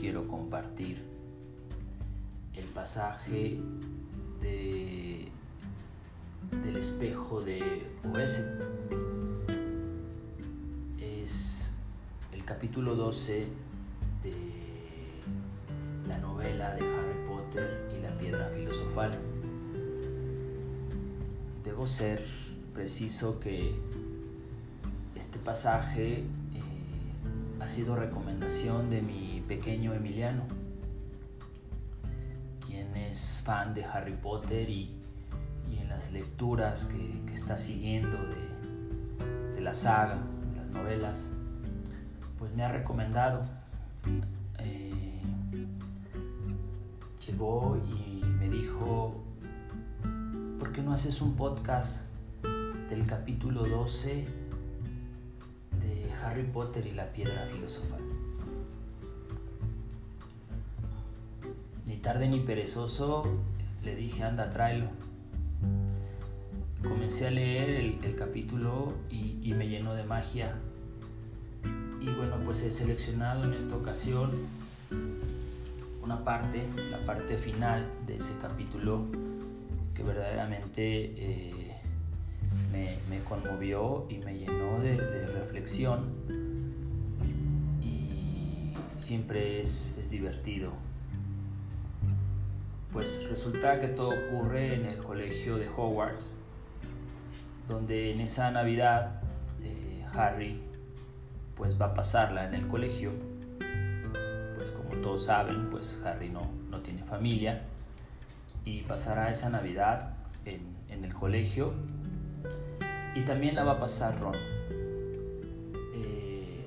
quiero compartir el pasaje de, del espejo de Oese. Es el capítulo 12 de la novela de Harry Potter y la piedra filosofal. Debo ser preciso que este pasaje ha sido recomendación de mi pequeño Emiliano, quien es fan de Harry Potter y, en las lecturas que, está siguiendo de, la saga, de las novelas, pues me ha recomendado. Eh, llegó y me dijo, ¿por qué no haces un podcast del capítulo 12 Harry Potter y la piedra filosofal. Tarde ni perezoso le dije, anda, tráelo. Comencé a leer el, capítulo y, me llenó de magia. Y bueno, pues he seleccionado en esta ocasión una parte, la parte final de ese capítulo que verdaderamente eh, me, conmovió y me llenó de, reflexión y siempre es, es, divertido. Pues resulta que todo ocurre en el colegio de Hogwarts, donde en esa Navidad eh, Harry pues va a pasarla en el colegio. Pues como todos saben, pues Harry no, no tiene familia y pasará esa Navidad en, en el colegio y también la va a pasar Ron. Eh,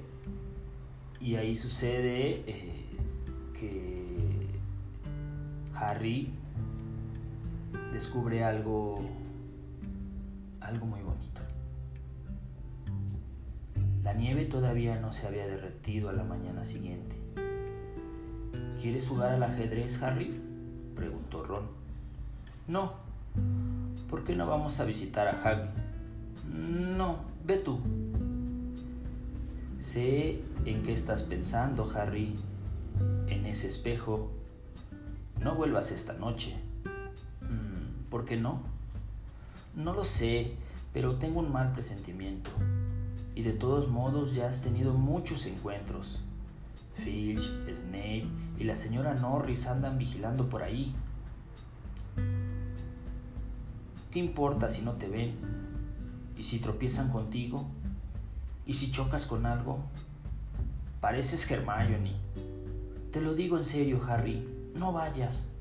y ahí sucede eh, que Harry descubre algo, algo muy bonito. La nieve todavía no se había derretido a la mañana siguiente. ¿Quieres jugar al ajedrez, Harry? preguntó Ron. No. ¿Por qué no vamos a visitar a Hagrid? No, ve tú. Sé en qué estás pensando, Harry. En ese espejo. No vuelvas esta noche. Mm, ¿Por qué no? No lo sé, pero tengo un mal presentimiento. Y de todos modos ya has tenido muchos encuentros. Filch, Snape y la señora Norris andan vigilando por ahí. ¿Qué importa si no te ven? ¿Y si tropiezan contigo? ¿Y si chocas con algo? Pareces Hermione. Te lo digo en serio, Harry, no vayas.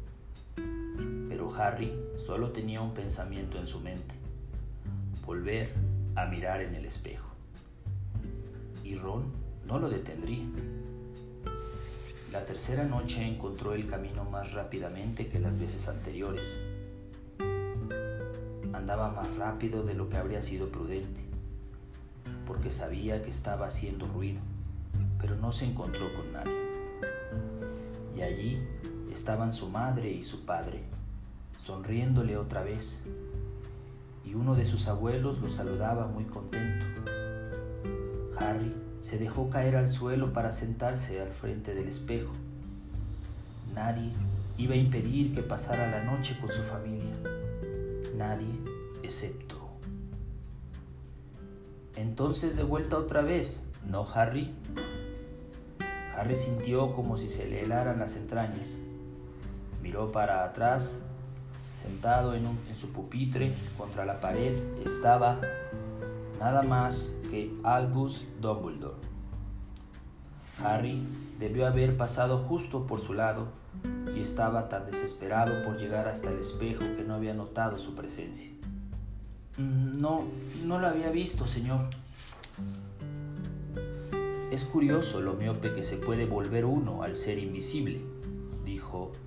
Pero Harry solo tenía un pensamiento en su mente, volver a mirar en el espejo. Y Ron no lo detendría. La tercera noche encontró el camino más rápidamente que las veces anteriores andaba más rápido de lo que habría sido prudente, porque sabía que estaba haciendo ruido, pero no se encontró con nadie. Y allí estaban su madre y su padre, sonriéndole otra vez, y uno de sus abuelos lo saludaba muy contento. Harry se dejó caer al suelo para sentarse al frente del espejo. Nadie iba a impedir que pasara la noche con su familia. Nadie excepto. Entonces de vuelta otra vez, ¿no, Harry? Harry sintió como si se le helaran las entrañas. Miró para atrás, sentado en, su pupitre contra la pared, estaba nada más que Albus Dumbledore. Harry debió haber pasado justo por su lado y estaba tan desesperado por llegar hasta el espejo que no había notado su presencia. Mm, no, no lo había visto, señor. Es curioso lo miope que se puede volver uno al ser invisible,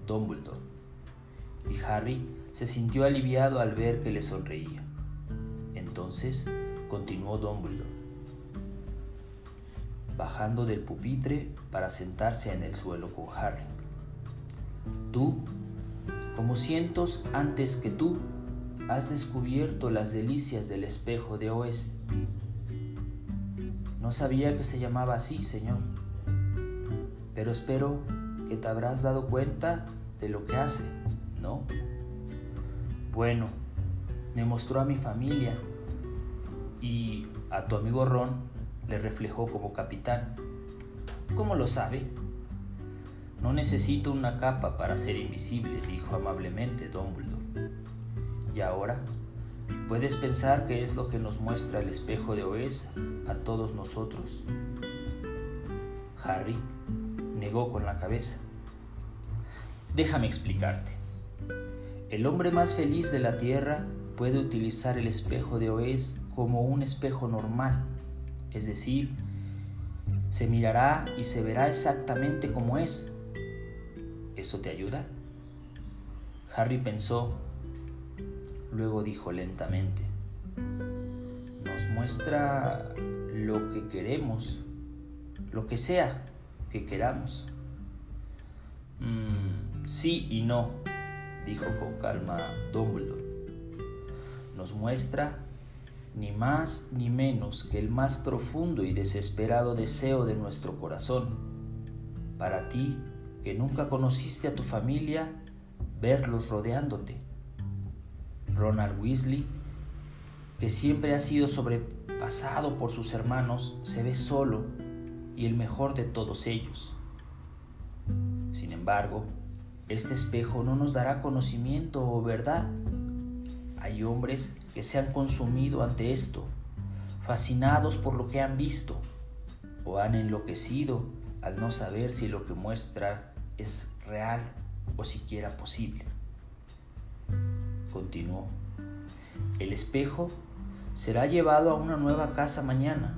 Dumbledore. Y Harry se sintió aliviado al ver que le sonreía. Entonces continuó Dumbledore, bajando del pupitre para sentarse en el suelo con Harry. Tú, como cientos antes que tú, has descubierto las delicias del espejo de oeste. No sabía que se llamaba así, Señor. pero espero que te habrás dado cuenta de lo que hace, ¿no? Bueno, me mostró a mi familia y a tu amigo Ron le reflejó como capitán. ¿Cómo lo sabe? No necesito una capa para ser invisible, dijo amablemente Dumbledore. Y ahora, puedes pensar que es lo que nos muestra el espejo de Oes a todos nosotros. Harry negó con la cabeza. Déjame explicarte. El hombre más feliz de la Tierra puede utilizar el espejo de Oes como un espejo normal, es decir, se mirará y se verá exactamente como es. ¿Eso te ayuda? Harry pensó, luego dijo lentamente, nos muestra lo que queremos, lo que sea que queramos. Mm, sí y no, dijo con calma Dumbledore. Nos muestra ni más ni menos que el más profundo y desesperado deseo de nuestro corazón. Para ti, que nunca conociste a tu familia, verlos rodeándote. Ronald Weasley, que siempre ha sido sobrepasado por sus hermanos, se ve solo y el mejor de todos ellos. Sin embargo, este espejo no nos dará conocimiento o verdad. Hay hombres que se han consumido ante esto, fascinados por lo que han visto, o han enloquecido al no saber si lo que muestra es real o siquiera posible. Continuó. El espejo será llevado a una nueva casa mañana.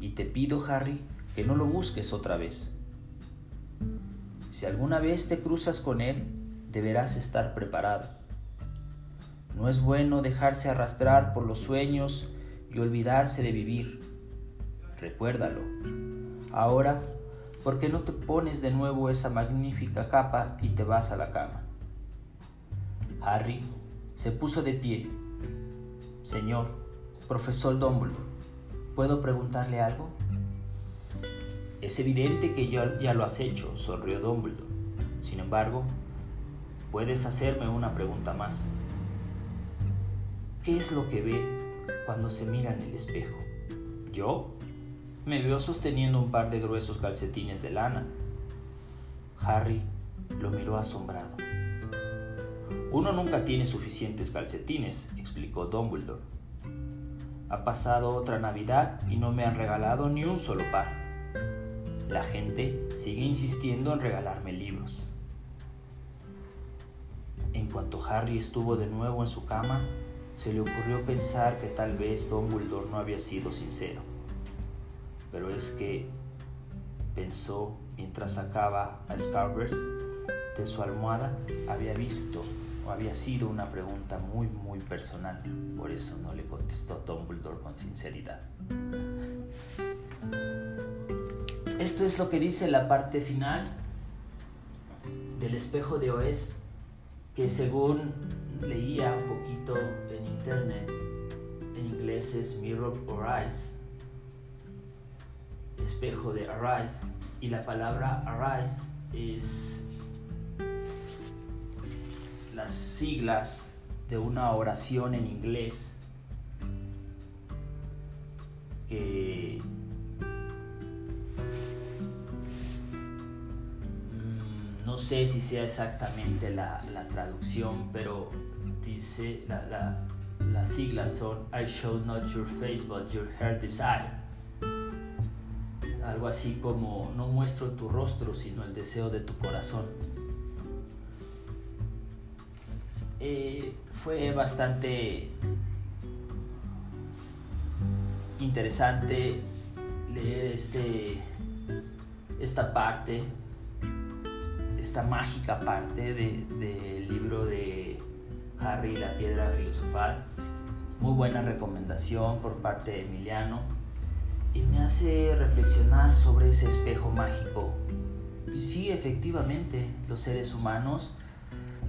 Y te pido, Harry, que no lo busques otra vez. Si alguna vez te cruzas con él, deberás estar preparado. No es bueno dejarse arrastrar por los sueños y olvidarse de vivir. Recuérdalo. Ahora, ¿por qué no te pones de nuevo esa magnífica capa y te vas a la cama? Harry se puso de pie. Señor, profesor Dumbledore, ¿puedo preguntarle algo? Es evidente que ya, lo has hecho, sonrió Dumbledore. Sin embargo, puedes hacerme una pregunta más. ¿Qué es lo que ve cuando se mira en el espejo? ¿Yo? Me veo sosteniendo un par de gruesos calcetines de lana. Harry lo miró asombrado. Uno nunca tiene suficientes calcetines, explicó Dumbledore. Ha pasado otra Navidad y no me han regalado ni un solo par. La gente sigue insistiendo en regalarme libros. En cuanto Harry estuvo de nuevo en su cama, se le ocurrió pensar que tal vez Dumbledore no había sido sincero. Pero es que, pensó mientras sacaba a Scarvers de su almohada, había visto había sido una pregunta muy muy personal. Por eso no le contestó Dumbledore con sinceridad. Esto es lo que dice la parte final del espejo de Oest, que según leía un poquito en internet, en inglés es Mirror or Eyes, espejo de Arise, y la palabra Arise es las siglas de una oración en inglés que no sé si sea exactamente la, traducción, pero dice, las siglas son I show not your face but your heart desire. Algo así como no muestro tu rostro sino el deseo de tu corazón. Eh, fue bastante interesante leer este, esta parte esta mágica parte del libro de Harry la piedra filosofal. Muy buena recomendación por parte de Emiliano y me hace reflexionar sobre ese espejo mágico. Y sí, efectivamente, los seres humanos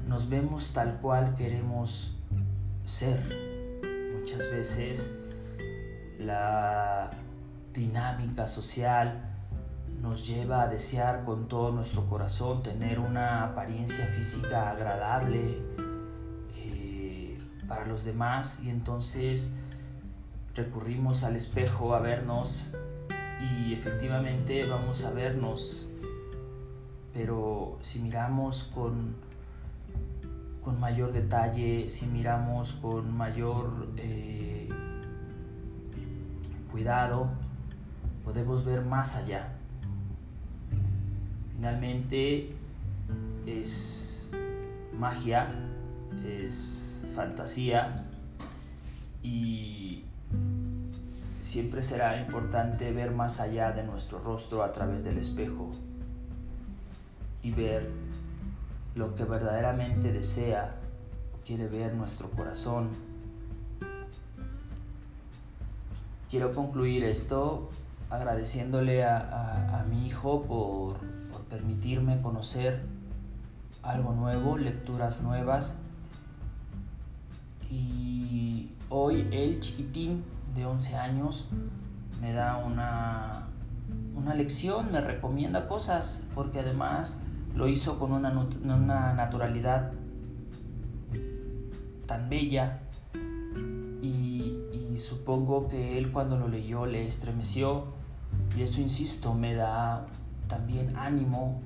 nos vemos tal cual queremos ser. Muchas veces la dinámica social nos lleva a desear con todo nuestro corazón tener una apariencia física agradable eh, para los demás y entonces recurrimos al espejo a vernos y efectivamente vamos a vernos, pero si miramos con, con mayor detalle, si miramos con mayor eh, cuidado, podemos ver más allá. Finalmente es magia, es fantasía y siempre será importante ver más allá de nuestro rostro a través del espejo y ver lo que verdaderamente desea quiere ver nuestro corazón. Quiero concluir esto agradeciéndole a, mi hijo por permitirme conocer algo nuevo, lecturas nuevas. Y hoy el chiquitín de 11 años me da una, una lección, me recomienda cosas, porque además lo hizo con una, una naturalidad tan bella y, supongo que él cuando lo leyó le estremeció y eso, insisto, me da también ánimo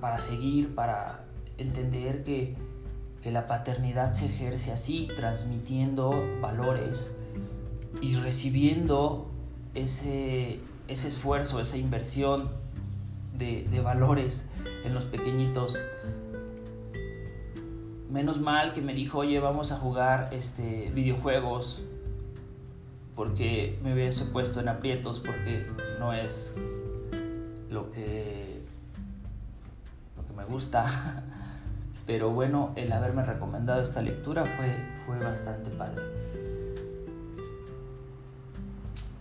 para seguir, para entender que, la paternidad se ejerce así, transmitiendo valores y recibiendo ese, ese esfuerzo, esa inversión de, valores en los pequeñitos. Menos mal que me dijo, oye, vamos a jugar este, videojuegos porque me hubiese puesto en aprietos porque no es lo que, lo que me gusta. Pero bueno, el haberme recomendado esta lectura fue, fue bastante padre.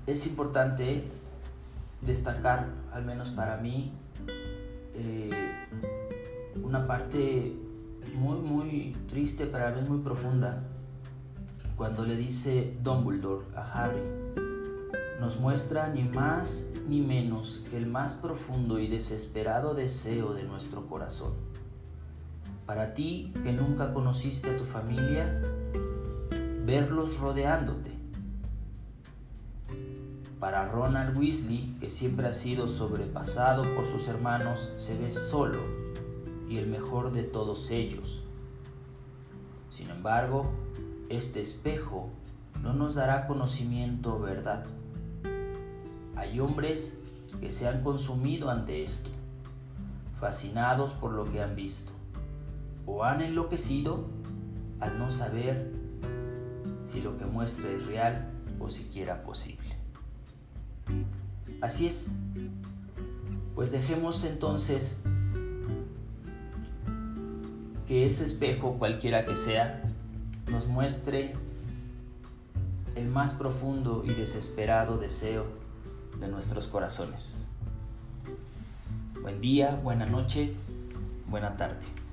Es importante destacar, al menos para mí, eh, una parte muy, muy triste, pero a la vez muy profunda cuando le dice Dumbledore a Harry, nos muestra ni más ni menos que el más profundo y desesperado deseo de nuestro corazón. Para ti que nunca conociste a tu familia, verlos rodeándote. Para Ronald Weasley, que siempre ha sido sobrepasado por sus hermanos, se ve solo y el mejor de todos ellos. Sin embargo, este espejo no nos dará conocimiento o verdad. Hay hombres que se han consumido ante esto, fascinados por lo que han visto, o han enloquecido al no saber si lo que muestra es real o siquiera posible. Así es, pues dejemos entonces que ese espejo, cualquiera que sea, nos muestre el más profundo y desesperado deseo de nuestros corazones. Buen día, buena noche, buena tarde.